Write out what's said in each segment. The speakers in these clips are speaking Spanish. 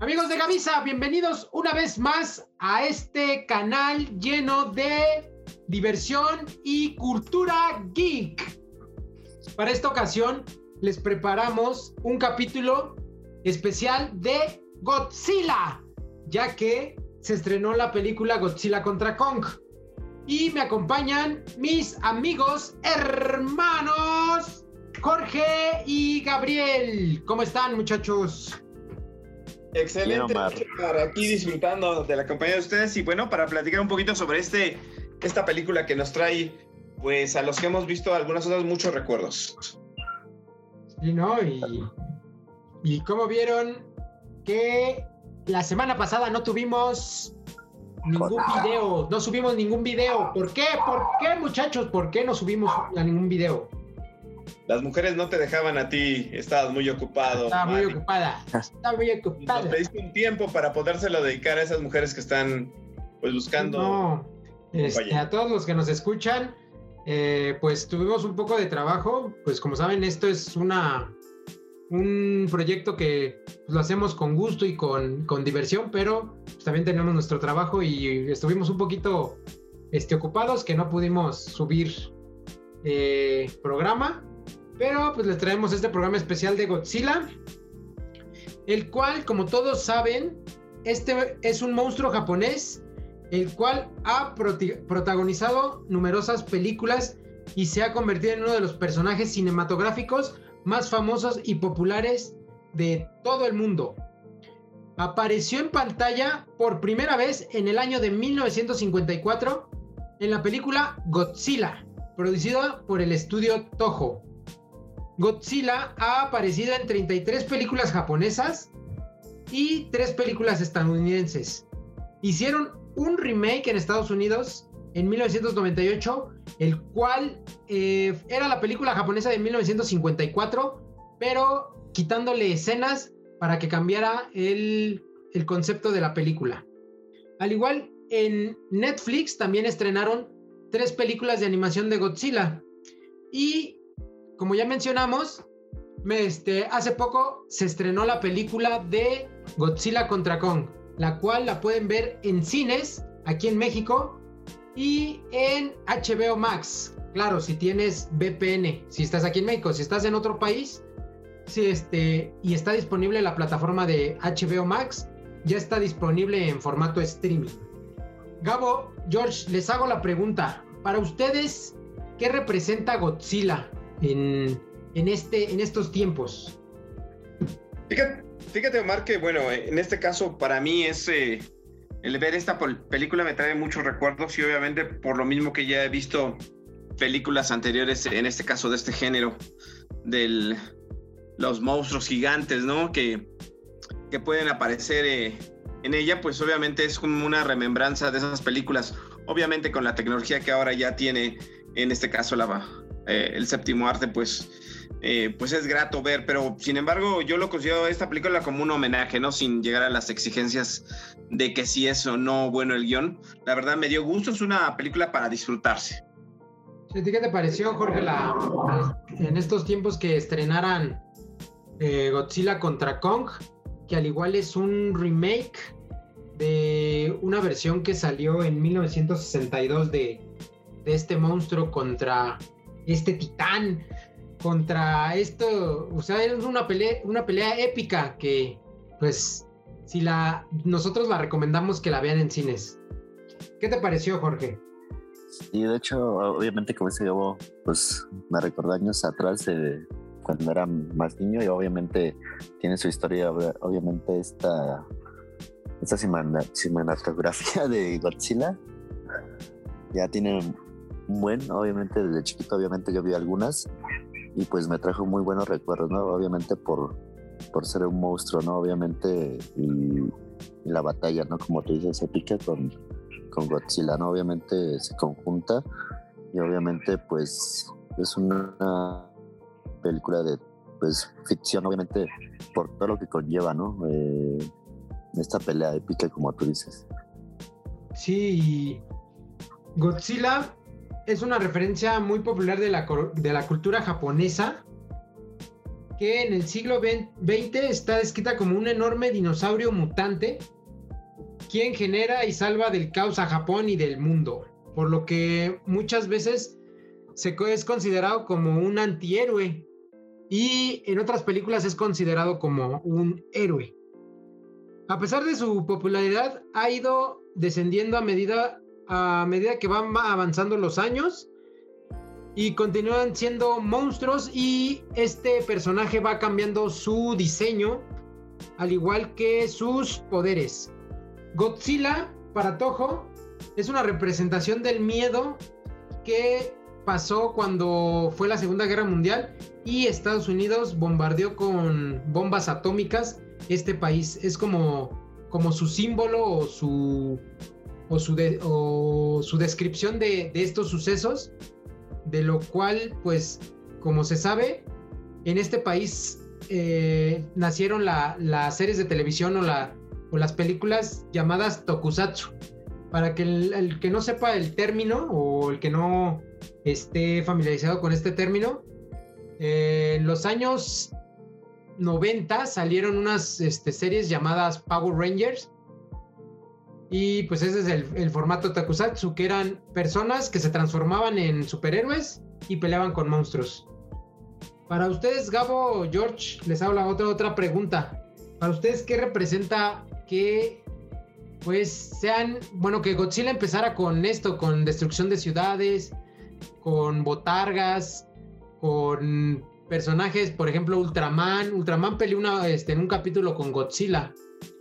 Amigos de Gavisa, bienvenidos una vez más a este canal lleno de diversión y cultura geek. Para esta ocasión les preparamos un capítulo especial de Godzilla, ya que se estrenó la película Godzilla contra Kong. Y me acompañan mis amigos hermanos Jorge y Gabriel. ¿Cómo están muchachos? Excelente para aquí disfrutando de la compañía de ustedes y bueno, para platicar un poquito sobre este, esta película que nos trae, pues a los que hemos visto algunas otras muchos recuerdos. Sí, ¿no? Y, y como vieron que la semana pasada no tuvimos ningún video, no subimos ningún video. ¿Por qué? ¿Por qué muchachos? ¿Por qué no subimos ningún video? Las mujeres no te dejaban a ti, estabas muy ocupado. Estaba muy ocupada. Estaba muy ocupada. Nos pediste un tiempo para podérselo dedicar a esas mujeres que están pues buscando. No, este, a todos los que nos escuchan, eh, pues tuvimos un poco de trabajo. Pues como saben, esto es una un proyecto que pues, lo hacemos con gusto y con, con diversión, pero pues, también tenemos nuestro trabajo y estuvimos un poquito este, ocupados que no pudimos subir eh, programa. Pero pues les traemos este programa especial de Godzilla, el cual, como todos saben, este es un monstruo japonés, el cual ha protagonizado numerosas películas y se ha convertido en uno de los personajes cinematográficos más famosos y populares de todo el mundo. Apareció en pantalla por primera vez en el año de 1954 en la película Godzilla, producida por el estudio Toho. Godzilla ha aparecido en 33 películas japonesas y 3 películas estadounidenses. Hicieron un remake en Estados Unidos en 1998, el cual eh, era la película japonesa de 1954, pero quitándole escenas para que cambiara el, el concepto de la película. Al igual, en Netflix también estrenaron tres películas de animación de Godzilla. Y como ya mencionamos, este, hace poco se estrenó la película de Godzilla contra Kong, la cual la pueden ver en cines aquí en México y en HBO Max. Claro, si tienes VPN, si estás aquí en México, si estás en otro país, si este, y está disponible la plataforma de HBO Max, ya está disponible en formato streaming. Gabo, George, les hago la pregunta. Para ustedes, ¿qué representa Godzilla? En, este, en estos tiempos. Fíjate, Omar, que bueno, en este caso para mí es... Eh, el ver esta película me trae muchos recuerdos y obviamente por lo mismo que ya he visto películas anteriores, en este caso de este género, de los monstruos gigantes, ¿no? Que, que pueden aparecer eh, en ella, pues obviamente es como una remembranza de esas películas, obviamente con la tecnología que ahora ya tiene, en este caso la, eh, el séptimo arte, pues, eh, pues es grato ver, pero sin embargo yo lo considero esta película como un homenaje, ¿no? Sin llegar a las exigencias de que si es o no bueno el guion. La verdad me dio gusto, es una película para disfrutarse. ¿Qué te pareció, Jorge, la, en estos tiempos que estrenaran eh, Godzilla contra Kong, que al igual es un remake de una versión que salió en 1962 de, de este monstruo contra este titán contra esto, o sea, es una pelea, una pelea épica que, pues, si la, nosotros la recomendamos que la vean en cines. ¿Qué te pareció, Jorge? Y de hecho, obviamente, como ese llevó, pues, me recordó años atrás cuando era más niño y obviamente tiene su historia, obviamente esta, esta cinematografía de Godzilla ya tiene buen, obviamente desde chiquito obviamente yo vi algunas y pues me trajo muy buenos recuerdos, ¿no? Obviamente por, por ser un monstruo, ¿no? Obviamente y, la batalla, ¿no? Como tú dices, épica con, con Godzilla, ¿no? Obviamente se conjunta y obviamente pues es una película de pues ficción, obviamente por todo lo que conlleva, ¿no? Eh, esta pelea épica como tú dices. Sí, Godzilla es una referencia muy popular de la, de la cultura japonesa que en el siglo XX está descrita como un enorme dinosaurio mutante quien genera y salva del caos a Japón y del mundo, por lo que muchas veces se es considerado como un antihéroe y en otras películas es considerado como un héroe. A pesar de su popularidad, ha ido descendiendo a medida, a medida que van avanzando los años y continúan siendo monstruos y este personaje va cambiando su diseño al igual que sus poderes. Godzilla para Toho es una representación del miedo que pasó cuando fue la Segunda Guerra Mundial y Estados Unidos bombardeó con bombas atómicas este país. Es como, como su símbolo o su, o su, o su descripción de, de estos sucesos de lo cual, pues, como se sabe, en este país eh, nacieron las series de televisión o, la, o las películas llamadas tokusatsu. Para que el, que no sepa el término o el que no esté familiarizado con este término, eh, en los años 90 salieron unas este, series llamadas Power Rangers, y pues ese es el, formato Takusatsu, que eran personas que se transformaban en superhéroes y peleaban con monstruos. Para ustedes, Gabo, George, les habla otra, otra pregunta. Para ustedes, ¿qué representa que pues sean, bueno, que Godzilla empezara con esto, con destrucción de ciudades, con botargas, con personajes, por ejemplo, Ultraman. Ultraman peleó una, este, en un capítulo con Godzilla.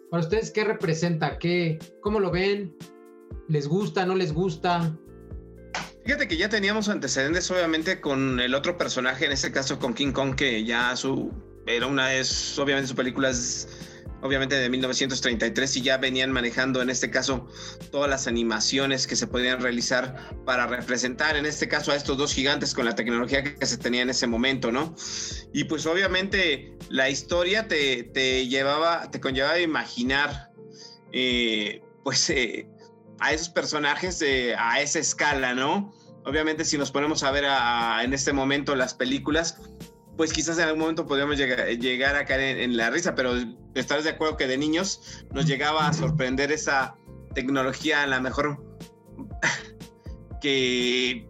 Para ustedes, ¿qué representa? ¿Qué, ¿Cómo lo ven? ¿Les gusta? ¿No les gusta? Fíjate que ya teníamos antecedentes, obviamente, con el otro personaje, en este caso con King Kong, que ya su. Era una es, obviamente, su película es obviamente de 1933 y ya venían manejando en este caso todas las animaciones que se podían realizar para representar en este caso a estos dos gigantes con la tecnología que se tenía en ese momento, ¿no? Y pues obviamente la historia te, llevaba, te conllevaba a imaginar eh, pues eh, a esos personajes a esa escala, ¿no? Obviamente si nos ponemos a ver en este momento las películas, pues quizás en algún momento podríamos llegar, a caer en, la risa, pero estarás de acuerdo que de niños nos llegaba a sorprender esa tecnología, a la mejor que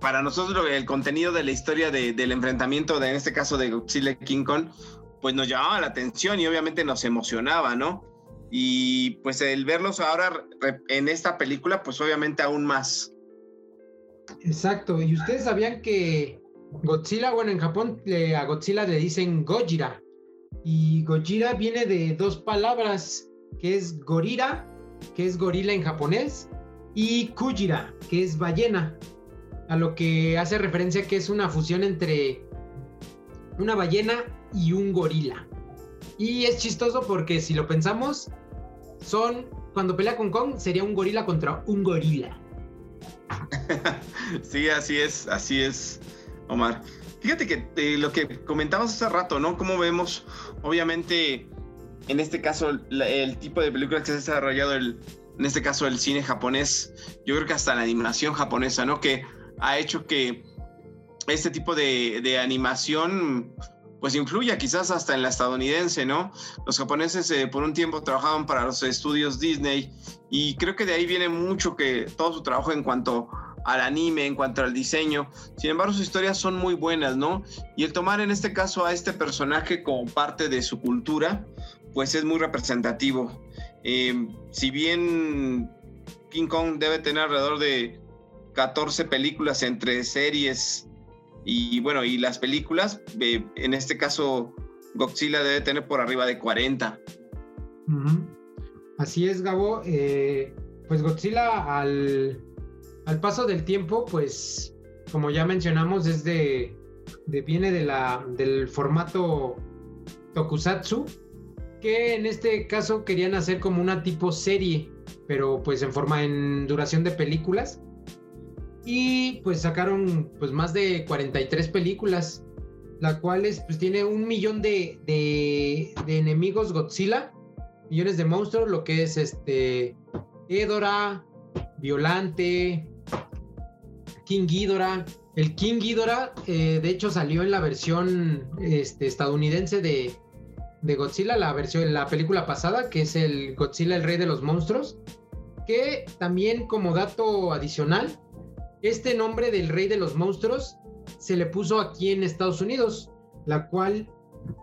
para nosotros el contenido de la historia del enfrentamiento, de, en este caso de Godzilla King Kong, pues nos llamaba la atención y obviamente nos emocionaba, ¿no? Y pues el verlos ahora en esta película, pues obviamente aún más. Exacto, y ustedes sabían que Godzilla, bueno, en Japón a Godzilla le dicen Gojira. Y Gojira viene de dos palabras, que es gorira, que es gorila en japonés, y Kujira, que es ballena. A lo que hace referencia que es una fusión entre una ballena y un gorila. Y es chistoso porque si lo pensamos, son, cuando pelea con Kong, sería un gorila contra un gorila. sí, así es, así es. Omar. Fíjate que eh, lo que comentabas hace rato, ¿no? Cómo vemos, obviamente, en este caso, el tipo de películas que se ha desarrollado, en este caso, el cine japonés, yo creo que hasta la animación japonesa, ¿no? Que ha hecho que este tipo de, de animación pues influya quizás hasta en la estadounidense, ¿no? Los japoneses eh, por un tiempo trabajaban para los estudios Disney y creo que de ahí viene mucho que todo su trabajo en cuanto al anime, en cuanto al diseño. Sin embargo, sus historias son muy buenas, ¿no? Y el tomar en este caso a este personaje como parte de su cultura, pues es muy representativo. Eh, si bien King Kong debe tener alrededor de 14 películas entre series y bueno, y las películas, eh, en este caso Godzilla debe tener por arriba de 40. Así es, Gabo. Eh, pues Godzilla al, al paso del tiempo, pues como ya mencionamos, es de, viene del formato tokusatsu, que en este caso querían hacer como una tipo serie, pero pues en forma en duración de películas. Y pues sacaron pues más de 43 películas, la cual pues tiene un millón de, de, de enemigos Godzilla, millones de monstruos, lo que es este Edora, Violante, King Ghidorah, el King Ghidorah, eh, de hecho, salió en la versión este, estadounidense de, Godzilla, la versión, la película pasada, que es el Godzilla, el rey de los monstruos, que también como dato adicional, este nombre del rey de los monstruos se le puso aquí en Estados Unidos, la cual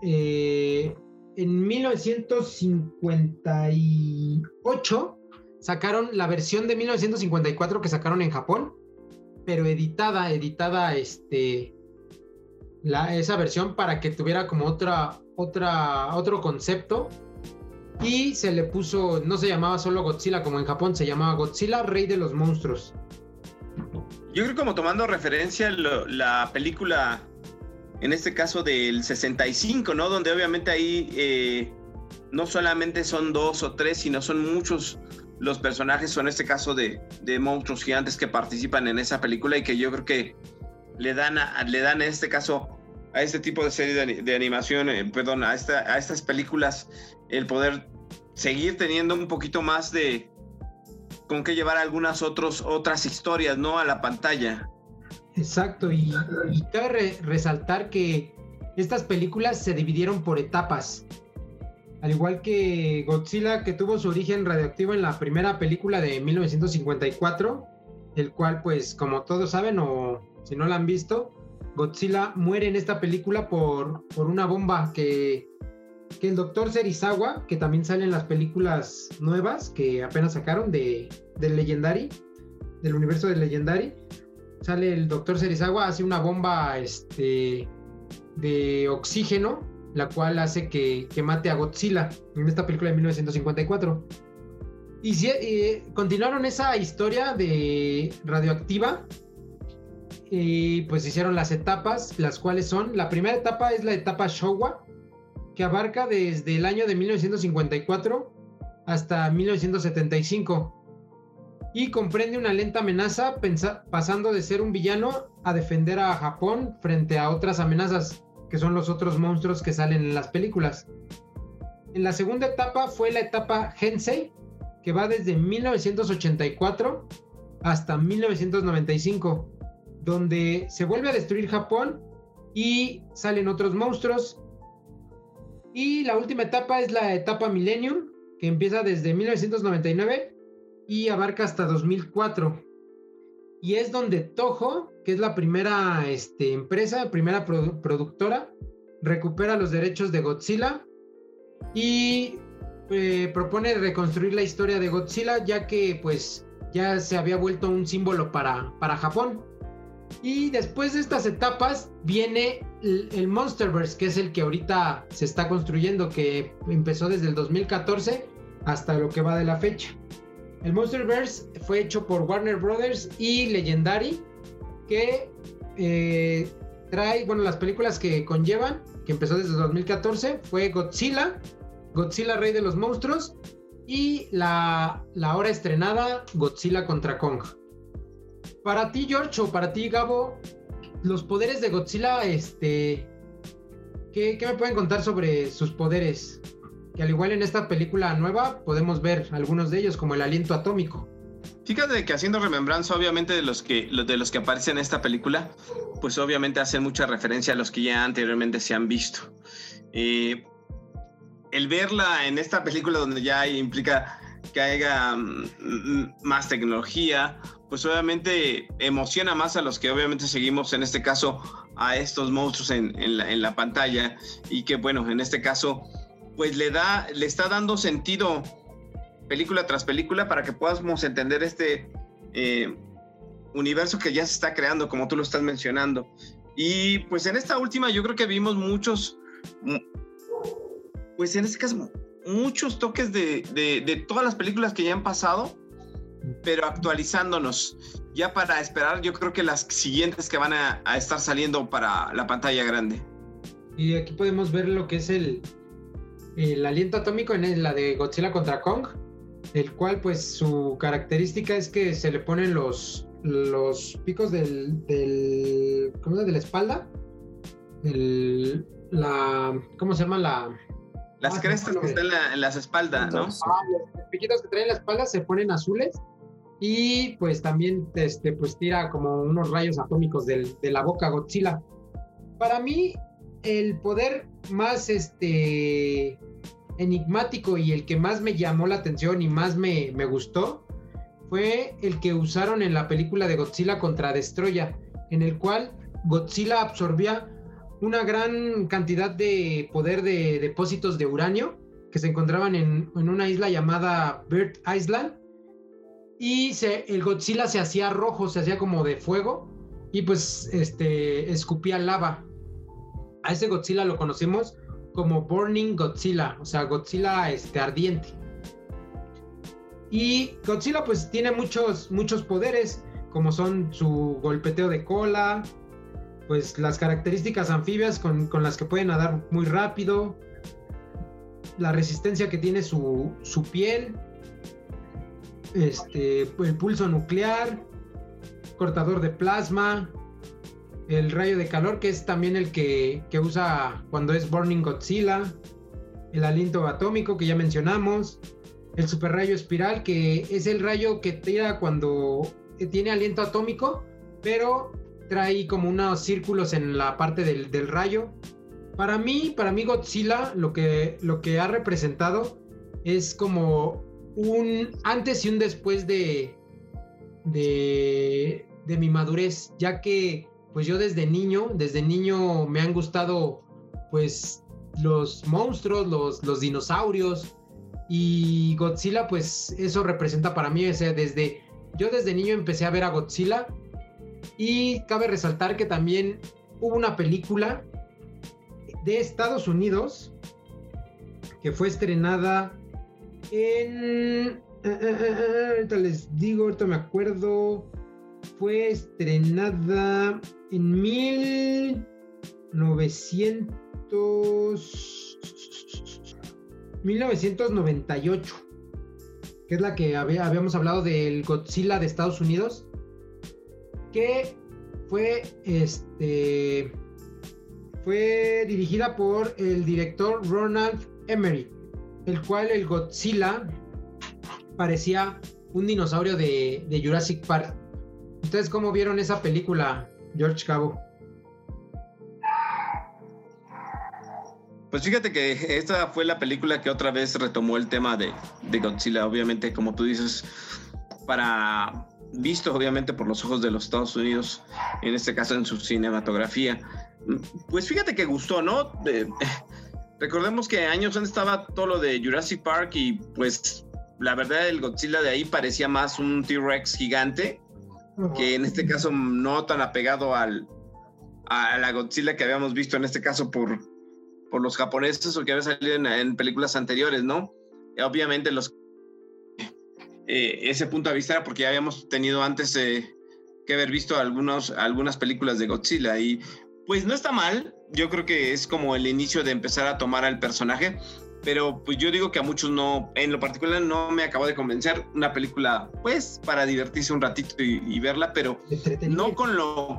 eh, en 1958 sacaron la versión de 1954 que sacaron en Japón, pero editada, editada este, esa versión para que tuviera como otra, otra, otro concepto. Y se le puso, no se llamaba solo Godzilla como en Japón, se llamaba Godzilla, Rey de los Monstruos. Yo creo como tomando referencia la película, en este caso del 65, ¿no? Donde obviamente ahí eh, no solamente son dos o tres, sino son muchos los personajes, o en este caso de, de monstruos gigantes que participan en esa película y que yo creo que le dan, le dan en este caso a este tipo de serie de, animación, eh, perdón, a, esta, a estas películas, el poder seguir teniendo un poquito más de con que llevar algunas otros, otras historias, ¿no? A la pantalla. Exacto, y, cabe resaltar que estas películas se dividieron por etapas. Al igual que Godzilla, que tuvo su origen radioactivo en la primera película de 1954, el cual, pues, como todos saben, o si no la han visto, Godzilla muere en esta película por, por una bomba que, que el doctor Serizawa, que también sale en las películas nuevas que apenas sacaron de, del Legendary, del universo del Legendary, sale el doctor Serizawa, hace una bomba este, de oxígeno, la cual hace que, que mate a Godzilla en esta película de 1954. Y eh, continuaron esa historia de radioactiva. Y pues hicieron las etapas, las cuales son, la primera etapa es la etapa Showa, que abarca desde el año de 1954 hasta 1975 y comprende una lenta amenaza pasando de ser un villano a defender a Japón frente a otras amenazas que son los otros monstruos que salen en las películas. En la segunda etapa fue la etapa Hensei, que va desde 1984 hasta 1995 donde se vuelve a destruir Japón y salen otros monstruos. Y la última etapa es la etapa Millennium, que empieza desde 1999 y abarca hasta 2004. Y es donde Toho, que es la primera este, empresa, primera productora, recupera los derechos de Godzilla y eh, propone reconstruir la historia de Godzilla, ya que pues ya se había vuelto un símbolo para, para Japón. Y después de estas etapas viene el, Monsterverse, que es el que ahorita se está construyendo, que empezó desde el 2014 hasta lo que va de la fecha. El Monsterverse fue hecho por Warner Brothers y Legendary, que eh, trae, bueno, las películas que conllevan, que empezó desde el 2014, fue Godzilla, Godzilla Rey de los Monstruos y la, la ahora estrenada Godzilla contra Kong. Para ti, George, o para ti, Gabo, los poderes de Godzilla, este. ¿qué, me pueden contar sobre sus poderes? Que al igual en esta película nueva podemos ver algunos de ellos, como el aliento atómico. Fíjate que haciendo remembranza, obviamente, de los que, de los que aparecen en esta película, pues obviamente hacen mucha referencia a los que ya anteriormente se han visto. Eh, el verla en esta película donde ya implica que haya mm, más tecnología, pues obviamente emociona más a los que obviamente seguimos en este caso a estos monstruos en, la, pantalla y que bueno, en este caso pues le da, le está dando sentido película tras película para que podamos entender este eh, universo que ya se está creando como tú lo estás mencionando. Y pues en esta última yo creo que vimos muchos, pues en este caso muchos toques de, de todas las películas que ya han pasado pero actualizándonos ya para esperar yo creo que las siguientes que van a, estar saliendo para la pantalla grande. Y aquí podemos ver lo que es el, el aliento atómico en la de Godzilla contra Kong, el cual pues su característica es que se le ponen los, los picos del, del ¿cómo es? de la espalda, el, la, ¿cómo se llama la? Las ah, crestas que están en, las espaldas, ¿no? Ah, los piquitos que traen en la espalda se ponen azules y pues también este, pues tira como unos rayos atómicos de la boca Godzilla. Para mí, el poder más este, enigmático y el que más me llamó la atención y más me, me gustó fue el que usaron en la película de Godzilla contra Destroya, en el cual Godzilla absorbía una gran cantidad de poder de depósitos de uranio que se encontraban en, una isla llamada Bird Island. Y el Godzilla se hacía rojo, se hacía como de fuego y pues este, escupía lava. A ese Godzilla lo conocimos como Burning Godzilla, o sea, Godzilla este, ardiente. Y Godzilla pues tiene muchos, muchos poderes, como son su golpeteo de cola, pues las características anfibias con, las que pueden nadar muy rápido, la resistencia que tiene su, piel, este, el pulso nuclear, cortador de plasma, el rayo de calor, que es también el que, que, usa cuando es Burning Godzilla, el aliento atómico que ya mencionamos, el super rayo espiral, que es el rayo que tira cuando tiene aliento atómico, pero trae como unos círculos en la parte del, rayo. Para mí, para mí Godzilla lo que, lo que ha representado es como un antes y un después de, de, de mi madurez, ya que pues yo desde niño, desde niño me han gustado pues los monstruos, los, los dinosaurios y Godzilla pues eso representa para mí, o desde yo desde niño empecé a ver a Godzilla y cabe resaltar que también hubo una película de Estados Unidos que fue estrenada en... Eh, eh, eh, ahorita les digo, ahorita me acuerdo. Fue estrenada en 1900... 1998, que es la que habíamos hablado del Godzilla de Estados Unidos que fue este fue dirigida por el director Ronald Emery, el cual el Godzilla parecía un dinosaurio de, Jurassic Park. ¿Ustedes cómo vieron esa película, George Cabo? Pues fíjate que esta fue la película que otra vez retomó el tema de, Godzilla, obviamente, como tú dices, para visto obviamente por los ojos de los Estados Unidos, en este caso en su cinematografía. Pues fíjate que gustó, ¿no? recordemos que años antes estaba todo lo de Jurassic Park y pues la verdad el Godzilla de ahí parecía más un T-Rex gigante, que en este caso no tan apegado al, a la Godzilla que habíamos visto en este caso por, por los japoneses o que había salido en, en películas anteriores, ¿no? Obviamente los eh, ese punto de vista era porque ya habíamos tenido antes eh, que haber visto algunos, algunas películas de Godzilla y pues no está mal, yo creo que es como el inicio de empezar a tomar al personaje, pero pues yo digo que a muchos no, en lo particular no me acabó de convencer una película pues para divertirse un ratito y, verla, pero no con lo...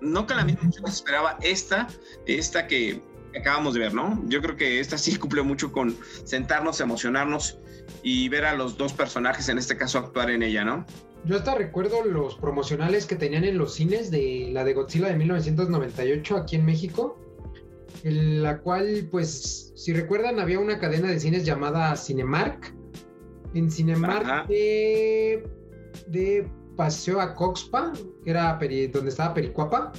no con la misma que esperaba esta, esta que acabamos de ver, ¿no? Yo creo que esta sí cumple mucho con sentarnos, emocionarnos y ver a los dos personajes, en este caso, actuar en ella, ¿no? Yo hasta recuerdo los promocionales que tenían en los cines de la de Godzilla de 1998 aquí en México, en la cual, pues, si recuerdan, había una cadena de cines llamada Cinemark. En Cinemark de, de, Paseo a Coxpa, que era donde estaba Pericuapa,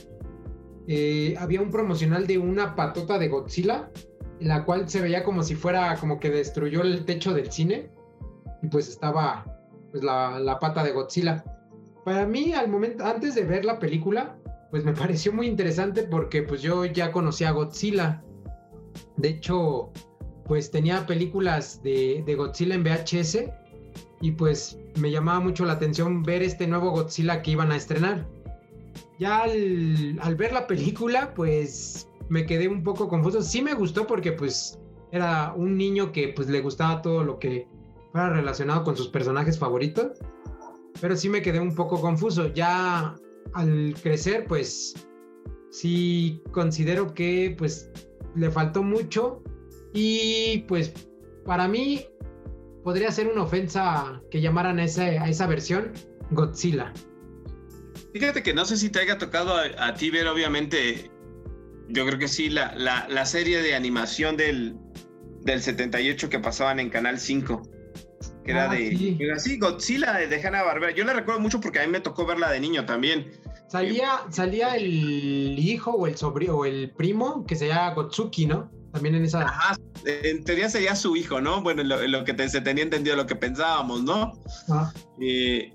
eh, había un promocional de una patota de Godzilla en la cual se veía como si fuera como que destruyó el techo del cine y pues estaba pues la, pata de Godzilla. Para mí al momento antes de ver la película pues me pareció muy interesante porque pues yo ya conocía a Godzilla. De hecho pues tenía películas de, de Godzilla en VHS y pues me llamaba mucho la atención ver este nuevo Godzilla que iban a estrenar. Ya al, al ver la película pues me quedé un poco confuso. Sí me gustó porque pues era un niño que pues le gustaba todo lo que fuera relacionado con sus personajes favoritos. Pero sí me quedé un poco confuso. Ya al crecer pues sí considero que pues le faltó mucho y pues para mí podría ser una ofensa que llamaran a, a esa versión Godzilla. Fíjate que no sé si te haya tocado a, ti ver, obviamente, yo creo que sí, la, la, serie de animación del, del 78 que pasaban en Canal 5. Que era ah, de. Sí. Godzilla de Hanna Barbera. Yo la recuerdo mucho porque a mí me tocó verla de niño también. Salía, salía el hijo o el sobrino o el primo que se llama Gotsuki, ¿no? También en esa. Ajá, en teoría sería su hijo, ¿no? Bueno, lo, lo que se tenía entendido, lo que pensábamos, ¿no? Ah. Eh,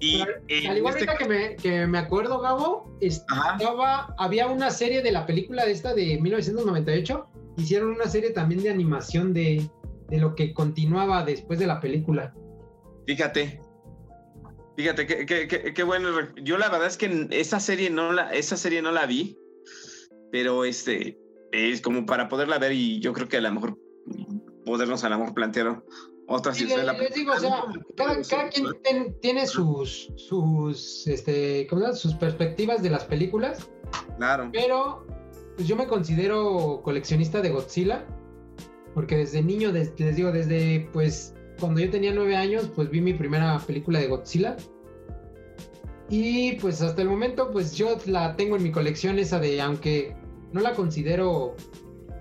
y, al igual este que, me, que me acuerdo, Gabo, estaba, había una serie de la película de esta de 1998. Hicieron una serie también de animación de, de lo que continuaba después de la película. Fíjate, Fíjate, qué, bueno. Yo la verdad es que esa serie no la, esa serie no la vi, pero este es como para poderla ver y yo creo que a lo mejor podernos a lo mejor plantear otras sí, les, digo, o sea, cada, quien tiene sus, sus, este, ¿cómo sus perspectivas de las películas. Claro. Pero pues yo me considero coleccionista de Godzilla, porque desde niño, les digo, desde pues cuando yo tenía nueve años, pues vi mi primera película de Godzilla. Y pues hasta el momento, pues yo la tengo en mi colección esa de, aunque no la considero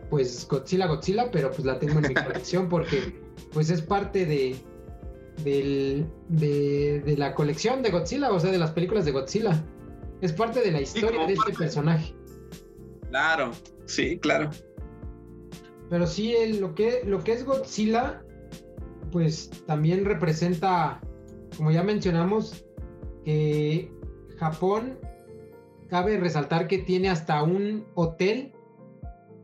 pues Godzilla Godzilla, pero pues la tengo en mi colección porque pues es parte de, de, la colección de Godzilla, o sea, de las películas de Godzilla. Es parte de la historia de este personaje. Claro, sí, claro. Pero sí, lo, que, lo que es Godzilla, pues también representa, como ya mencionamos, que Japón, cabe resaltar que tiene hasta un hotel,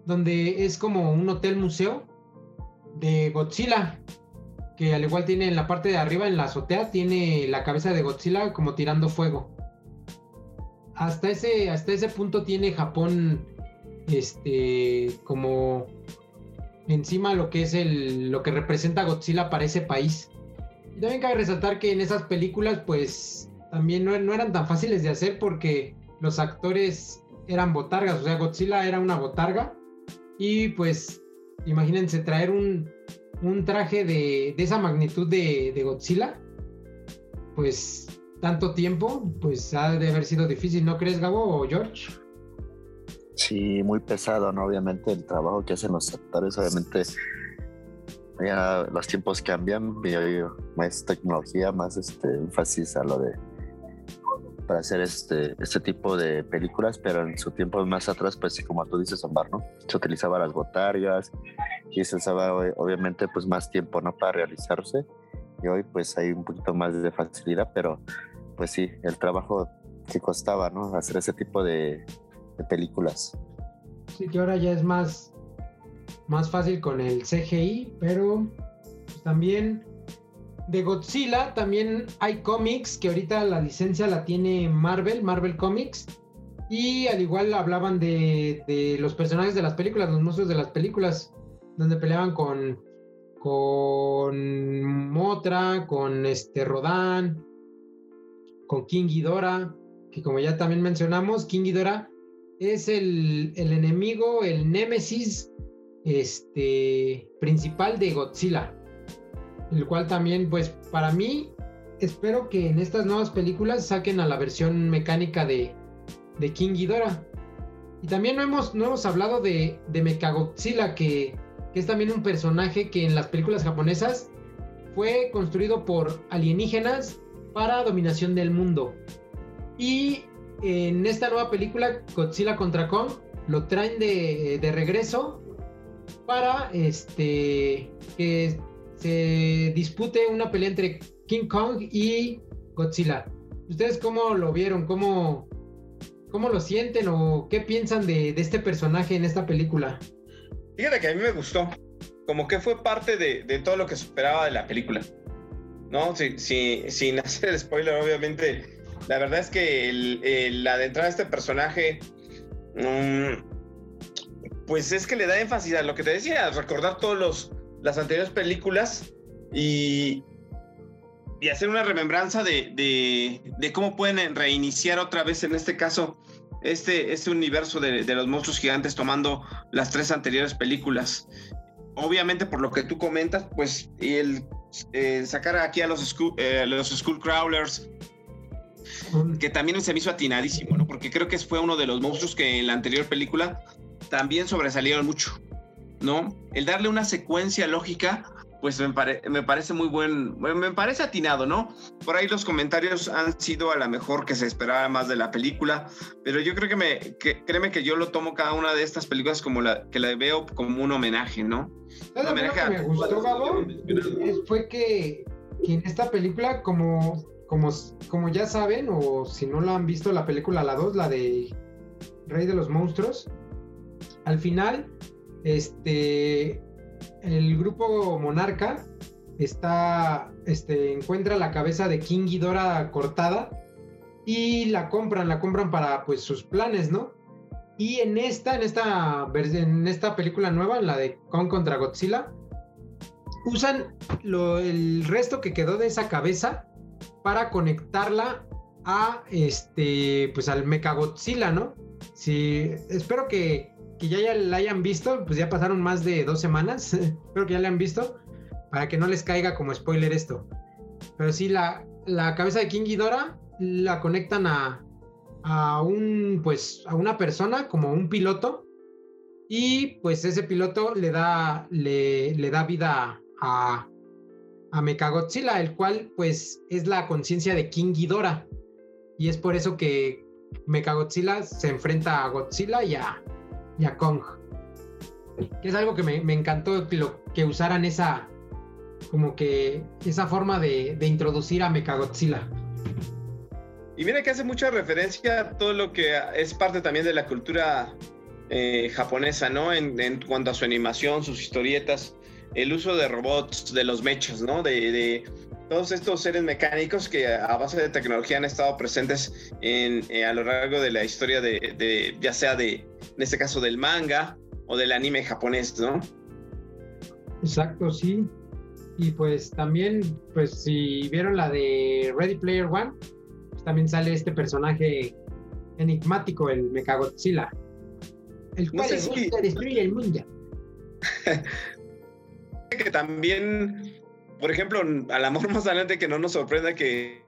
donde es como un hotel museo, de Godzilla, que al igual tiene en la parte de arriba, en la azotea, tiene la cabeza de Godzilla como tirando fuego. Hasta ese, hasta ese punto tiene Japón, este, como encima lo que es el, lo que representa Godzilla para ese país. Y también cabe resaltar que en esas películas, pues, también no, no eran tan fáciles de hacer porque los actores eran botargas, o sea, Godzilla era una botarga y pues imagínense traer un, traje de, esa magnitud de, Godzilla, pues tanto tiempo, pues ha de haber sido difícil, ¿no crees, Gabo o George? Sí, muy pesado, ¿no? Obviamente el trabajo que hacen los actores, obviamente ya los tiempos cambian y hay más tecnología, más este énfasis a lo de para hacer este, este tipo de películas, pero en su tiempo más atrás, pues sí, como tú dices, Omar, ¿no? Se utilizaba las botargas y se usaba obviamente pues más tiempo, ¿no? Para realizarse y hoy pues hay un poquito más de facilidad, pero pues sí, el trabajo que costaba, ¿no? Hacer ese tipo de, películas. Sí, que ahora ya es más, más fácil con el CGI, pero también de Godzilla también hay cómics que ahorita la licencia la tiene Marvel, Marvel Comics. Y al igual hablaban de, los personajes de las películas, los monstruos de las películas, donde peleaban con, con Motra, con este Rodan, con King Ghidorah, que como ya también mencionamos, King Ghidorah es el, el enemigo, el némesis este, principal de Godzilla el cual también, pues para mí, espero que en estas nuevas películas saquen a la versión mecánica de, de King Ghidorah. Y también no hemos, no hemos hablado de, de Mechagodzilla, que, que es también un personaje que en las películas japonesas fue construido por alienígenas para dominación del mundo. Y en esta nueva película, Godzilla contra Kong, lo traen de, de regreso para este que se dispute una pelea entre King Kong y Godzilla. ¿Ustedes cómo lo vieron? ¿Cómo, cómo lo sienten o qué piensan de, este personaje en esta película? Fíjate que a mí me gustó. Como que fue parte de, todo lo que esperaba de la película. ¿No? sin hacer spoiler, obviamente. La verdad es que el, la de entrada de este personaje. Mm, pues es que le da énfasis a lo que te decía, recordar todos los, las anteriores películas y, y hacer una remembranza de, de, cómo pueden reiniciar otra vez, en este caso, este, este universo de, de, los monstruos gigantes tomando las tres anteriores películas. Obviamente, por lo que tú comentas, pues el eh, sacar aquí a los, school, eh, los Skull Crawlers, que también se me hizo atinadísimo, ¿no? Porque creo que fue uno de los monstruos que en la anterior película también sobresalieron mucho, ¿no? El darle una secuencia lógica pues me, me, parece muy buen, me parece atinado, ¿no? Por ahí los comentarios han sido a lo mejor que se esperaba más de la película, pero yo creo que me, que, créeme que yo lo tomo cada una de estas películas como la que la veo como un homenaje, ¿no? Un homenaje que me gustó, Gabo, fue que, que, en esta película, como, como, como ya saben, o si no lo han visto, la película La 2, la de Rey de los Monstruos, al final, este el grupo Monarca está, este, encuentra la cabeza de King Ghidorah cortada y la compran, la compran para pues sus planes, ¿no? Y en esta, en esta, en esta película nueva, la de Kong contra Godzilla, usan el resto que quedó de esa cabeza para conectarla a este, pues al Mechagodzilla, ¿no? Sí, espero que que ya, la hayan visto, pues ya pasaron más de dos semanas, espero que ya la han visto, para que no les caiga como spoiler esto. Pero sí, la, la cabeza de King Ghidorah la conectan a, a un, pues, a una persona como un piloto y pues ese piloto le da, le, le da vida a, a Mechagodzilla, el cual pues es la conciencia de King Ghidorah. Y es por eso que Mechagodzilla se enfrenta a Godzilla y a, Kong. Que es algo que me, encantó que, lo, que usaran esa, como que esa forma de, introducir a Mechagodzilla. Y mira que hace mucha referencia a todo lo que es parte también de la cultura eh, japonesa, ¿no? En, cuanto a su animación, sus historietas, el uso de robots, de los mechas, ¿no? De, todos estos seres mecánicos que a base de tecnología han estado presentes en, eh, a lo largo de la historia de, ya sea de, en este caso del manga o del anime japonés, ¿no? Exacto, sí. Y pues también, pues si vieron la de Ready Player One, pues también sale este personaje enigmático, el Mechagodzilla, el cual no gusta destruir el mundo. que también, por ejemplo, al amor más adelante que no nos sorprenda que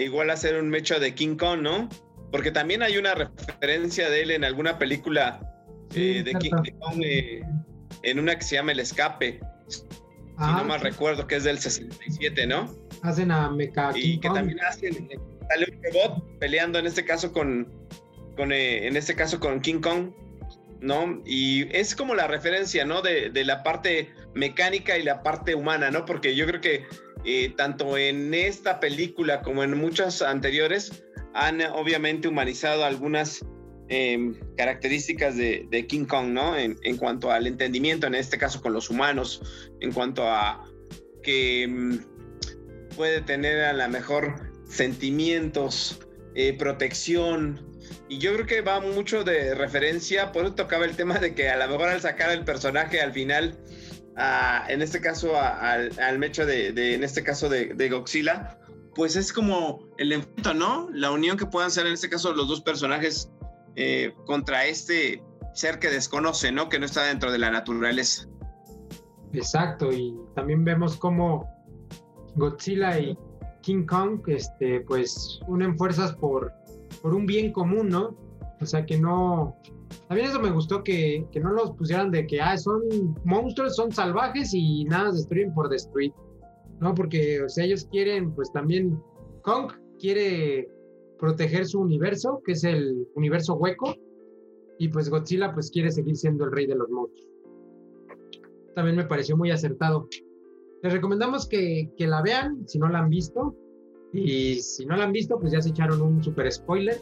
igual hacer un mecho de King Kong, ¿no? Porque también hay una referencia de él en alguna película eh, de King Kong, eh, en una que se llama El Escape. si no mal recuerdo, que es del 67, ¿no? Hacen a Mecha Y que también hacen, sale un robot peleando en este caso con, con eh, en este caso con King Kong, ¿no? Y es como la referencia, ¿no? De, de, la parte mecánica y la parte humana, ¿no? Porque yo creo que tanto en esta película como en muchas anteriores, han obviamente humanizado algunas em, características de, King Kong, ¿no? En, cuanto al entendimiento, en este caso con los humanos, en cuanto a que em, puede tener a lo mejor sentimientos, eh, protección. Y yo creo que va mucho de referencia, por eso tocaba el tema de que a lo mejor al sacar el personaje al final, en este caso al, al, mecho de, en este caso de, de Godzilla, pues es como el enfrento, ¿no? La unión que puedan ser en este caso los dos personajes eh, contra este ser que desconoce, ¿no? Que no está dentro de la naturaleza. Exacto, y también vemos como Godzilla y King Kong, este, pues unen fuerzas por, por un bien común, ¿no? O sea que no. También eso me gustó que, que no los pusieran de que, ah, son monstruos, son salvajes y nada destruyen por destruir. ¿no? Porque, o sea, ellos quieren, pues también, Kong quiere proteger su universo, que es el universo hueco, y pues Godzilla pues quiere seguir siendo el rey de los monstruos. También me pareció muy acertado. Les recomendamos que, que la vean si no la han visto. Y si no la han visto, pues ya se echaron un super spoiler.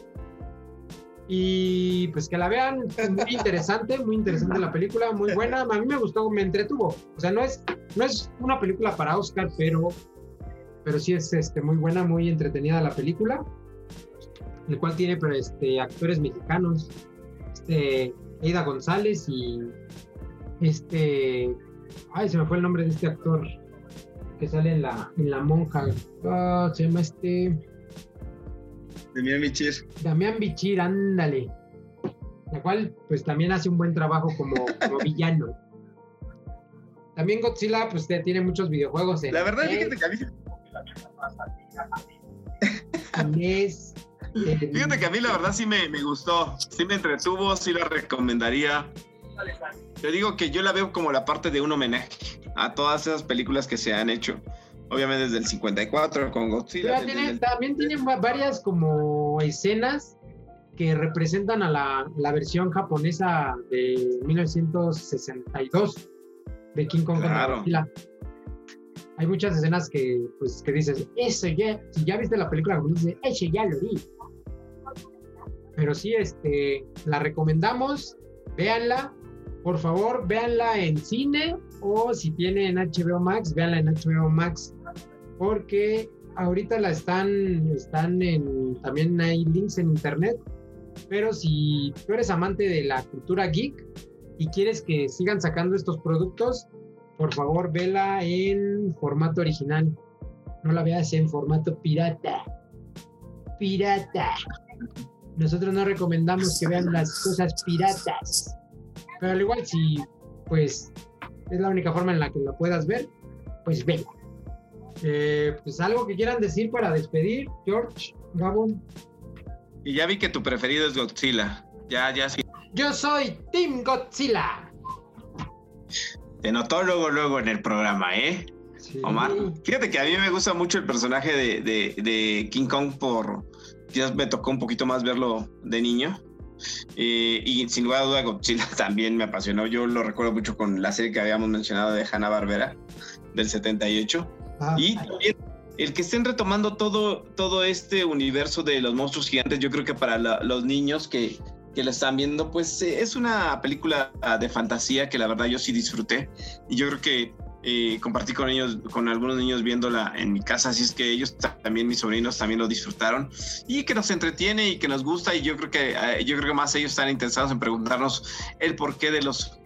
Y pues que la vean, muy interesante, muy interesante la película, muy buena. A mí me gustó, me entretuvo. O sea, no es, no es una película para Oscar, pero, pero sí es este, muy buena, muy entretenida la película. El cual tiene pero, este, actores mexicanos, este, Eida González y este. Ay, se me fue el nombre de este actor que sale en la, en la monja. Ah, se llama este. Damián Bichir. Damián Bichir, ándale. La cual, pues también hace un buen trabajo como, villano. También Godzilla, pues tiene muchos videojuegos. la verdad, fíjate que a mí... Fíjate que a mí la verdad sí me, me, gustó, sí me entretuvo, sí la recomendaría. Te digo que yo la veo como la parte de un homenaje a todas esas películas que se han hecho. Obviamente desde el 54 con Godzilla. También tiene varias como escenas que representan a la, la, versión japonesa de 1962 de King Kong claro. Godzilla. Hay muchas escenas que, pues, que dices, eso ya, si ya viste la película, dices, eso ya lo vi. Pero sí, este, la recomendamos, véanla, por favor, véanla en cine o si tienen HBO Max, véanla en HBO Max, porque ahorita la están, están en, también hay links en internet, pero si tú eres amante de la cultura geek y quieres que sigan sacando estos productos, por favor, vela en formato original. No la veas en formato pirata. Pirata. Nosotros no recomendamos que vean las cosas piratas. Pero al igual si, pues, es la única forma en la que la puedas ver, pues vela. Eh, pues algo que quieran decir para despedir, George, Gabon. Y ya vi que tu preferido es Godzilla. Ya, ya sí. Yo soy Team Godzilla. Te notó luego, luego en el programa, ¿eh? Omar. Fíjate que a mí me gusta mucho el personaje de, King Kong por. Ya me tocó un poquito más verlo de niño. Eh, y sin lugar a duda, Godzilla también me apasionó. Yo lo recuerdo mucho con la serie que habíamos mencionado de Hanna Barbera del 78. Y también el que estén retomando todo, todo este universo de los monstruos gigantes, yo creo que para los niños que, que la están viendo, pues eh, es una película de fantasía que la verdad yo sí disfruté. Y yo creo que eh, compartí con ellos, con algunos niños viéndola en mi casa, así es que ellos también, mis sobrinos, también lo disfrutaron y que nos entretiene y que nos gusta y yo creo que ah, yo creo que más ellos están interesados en preguntarnos el porqué de los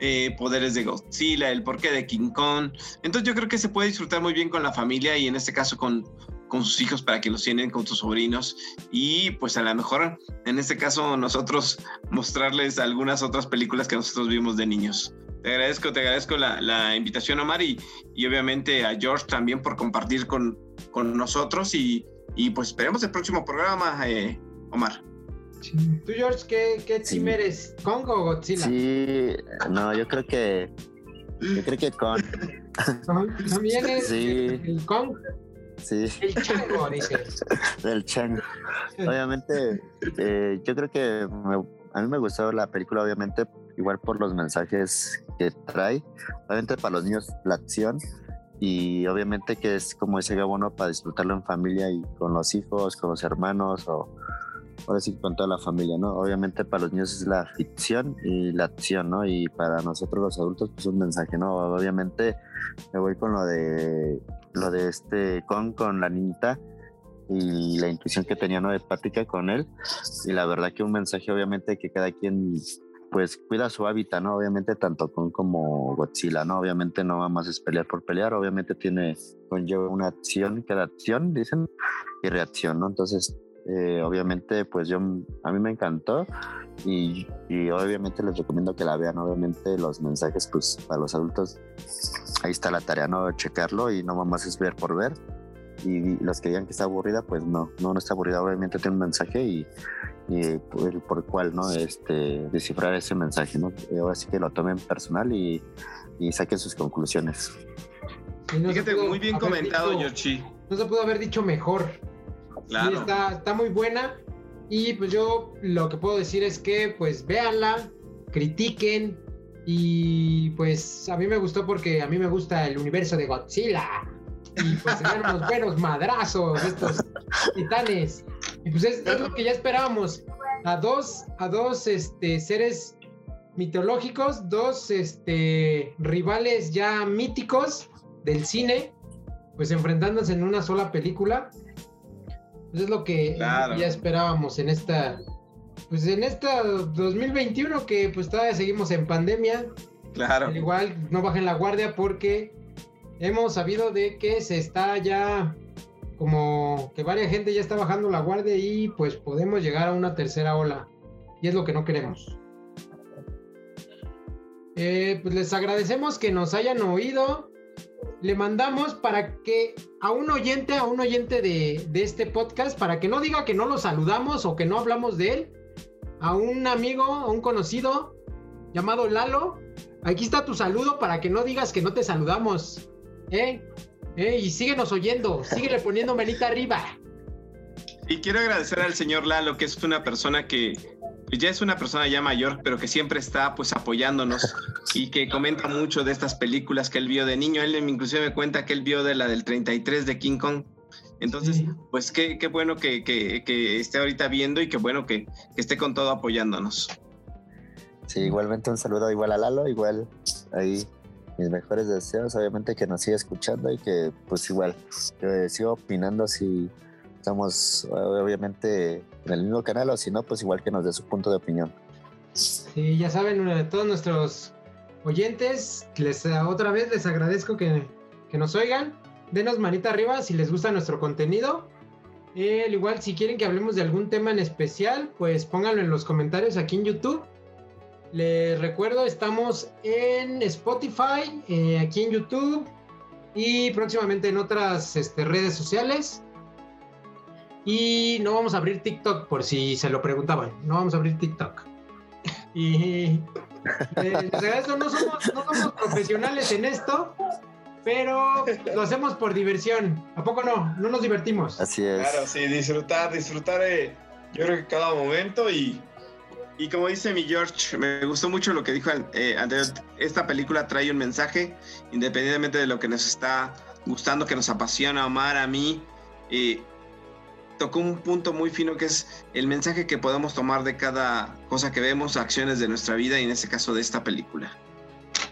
eh, poderes de Godzilla, el porqué de King Kong. Entonces yo creo que se puede disfrutar muy bien con la familia y en este caso con, con sus hijos para que los tienen con sus sobrinos y pues a lo mejor en este caso nosotros mostrarles algunas otras películas que nosotros vimos de niños. Te agradezco, te agradezco la, invitación Omar y, y, obviamente a George también por compartir con, con nosotros y, y, pues esperemos el próximo programa, eh, Omar. ¿Tú, George, qué, qué team eres? ¿Kong o Godzilla? Sí, no, yo creo que. Yo creo que Kong. ¿También es el Kong? Sí. El chango, dice. Del chango. Obviamente, eh, yo creo que a mí me gustó la película, obviamente, igual por los mensajes que trae. Obviamente para los niños la acción y obviamente que es como ese bueno para disfrutarlo en familia y con los hijos, con los hermanos o ahora sí con toda la familia, ¿no? Obviamente para los niños es la ficción y la acción, ¿no? Y para nosotros los adultos pues un mensaje, ¿no? Obviamente me voy con lo de lo de este con con la niñita y la intuición que tenía no empática con él y la verdad que un mensaje obviamente que cada quien pues cuida su hábitat, ¿no? Obviamente tanto con como Godzilla, ¿no? Obviamente no va más es pelear por pelear, obviamente tiene conlleva una acción, cada acción dicen y reacción, ¿no? Entonces eh, obviamente pues yo a mí me encantó y, y, obviamente les recomiendo que la vean obviamente los mensajes pues para los adultos. Ahí está la tarea no checarlo y no más es ver por ver. Y los que digan que está aburrida pues no no no está aburrida. Obviamente tiene un mensaje y, y por, por, el cual no este descifrar ese mensaje no así que lo tomen personal y, y saquen sus conclusiones. Fíjate, muy bien comentado, Yoshi. No se pudo haber dicho mejor está, está muy buena. Y pues yo lo que puedo decir es que pues véanla, critiquen y pues a mí me gustó porque a mí me gusta el universo de Godzilla y pues tener unos buenos madrazos estos titanes. Y pues es, lo que ya esperábamos. A dos, a dos este, seres mitológicos, dos este, rivales ya míticos del cine, pues enfrentándose en una sola película. Pues es lo que ya esperábamos en esta, pues en esta 2021 que pues todavía seguimos en pandemia. Claro. igual no bajen la guardia porque hemos sabido de que se está ya como que varias gente ya está bajando la guardia y pues podemos llegar a una tercera ola. Y es lo que no queremos. Eh, pues les agradecemos que nos hayan oído. Le mandamos para que a un oyente, a un oyente de, de este podcast, para que no diga que no lo saludamos o que no hablamos de él, a un amigo, a un conocido llamado Lalo. Aquí está tu saludo para que no digas que no te saludamos. ¿Eh? ¿Eh? Y síguenos oyendo, síguele poniendo melita arriba. Y quiero agradecer al señor Lalo, que es una persona que pues, ya es una persona ya mayor, pero que siempre está pues apoyándonos y que comenta mucho de estas películas que él vio de niño. Él inclusive me cuenta que él vio de la del 33 de King Kong. Entonces, pues qué, qué bueno que, que, esté ahorita viendo y qué bueno que, esté con todo apoyándonos. Sí, igualmente un saludo igual a Lalo, igual ahí mis mejores deseos, obviamente que nos siga escuchando y que pues igual, que siga opinando si estamos obviamente en el mismo canal o si no, pues igual que nos dé su punto de opinión. Sí, ya saben, todos nuestros oyentes, les otra vez les agradezco que, nos oigan denos manita arriba si les gusta nuestro contenido. Eh, al igual, si quieren que hablemos de algún tema en especial, pues pónganlo en los comentarios aquí en YouTube. Les recuerdo, estamos en Spotify, eh, aquí en YouTube y próximamente en otras este, redes sociales. Y no vamos a abrir TikTok por si se lo preguntaban. No vamos a abrir TikTok. y eh, no somos, no somos profesionales en esto, pero lo hacemos por diversión. ¿A poco no? No nos divertimos. Así es. Claro, sí, disfrutar, disfrutar eh, yo creo que cada momento y, y como dice mi George, me gustó mucho lo que dijo eh, esta película trae un mensaje, independientemente de lo que nos está gustando, que nos apasiona, Omar, a mí, eh, tocó un punto muy fino que es el mensaje que podemos tomar de cada cosa que vemos, acciones de nuestra vida y en este caso de esta película.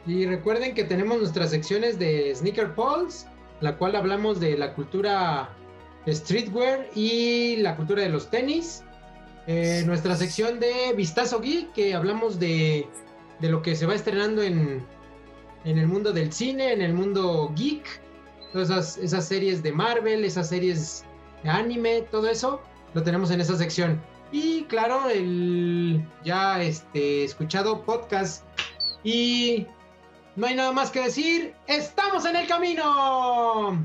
Y recuerden que tenemos nuestras secciones de Sneaker Pulse, la cual hablamos de la cultura streetwear y la cultura de los tenis. Eh, nuestra sección de Vistazo Geek, que hablamos de, de lo que se va estrenando en, en, el mundo del cine, en el mundo geek. Todas esas, esas series de Marvel, esas series anime, todo eso, lo tenemos en esa sección. Y claro, el ya este, escuchado podcast y no hay nada más que decir. ¡Estamos en el camino!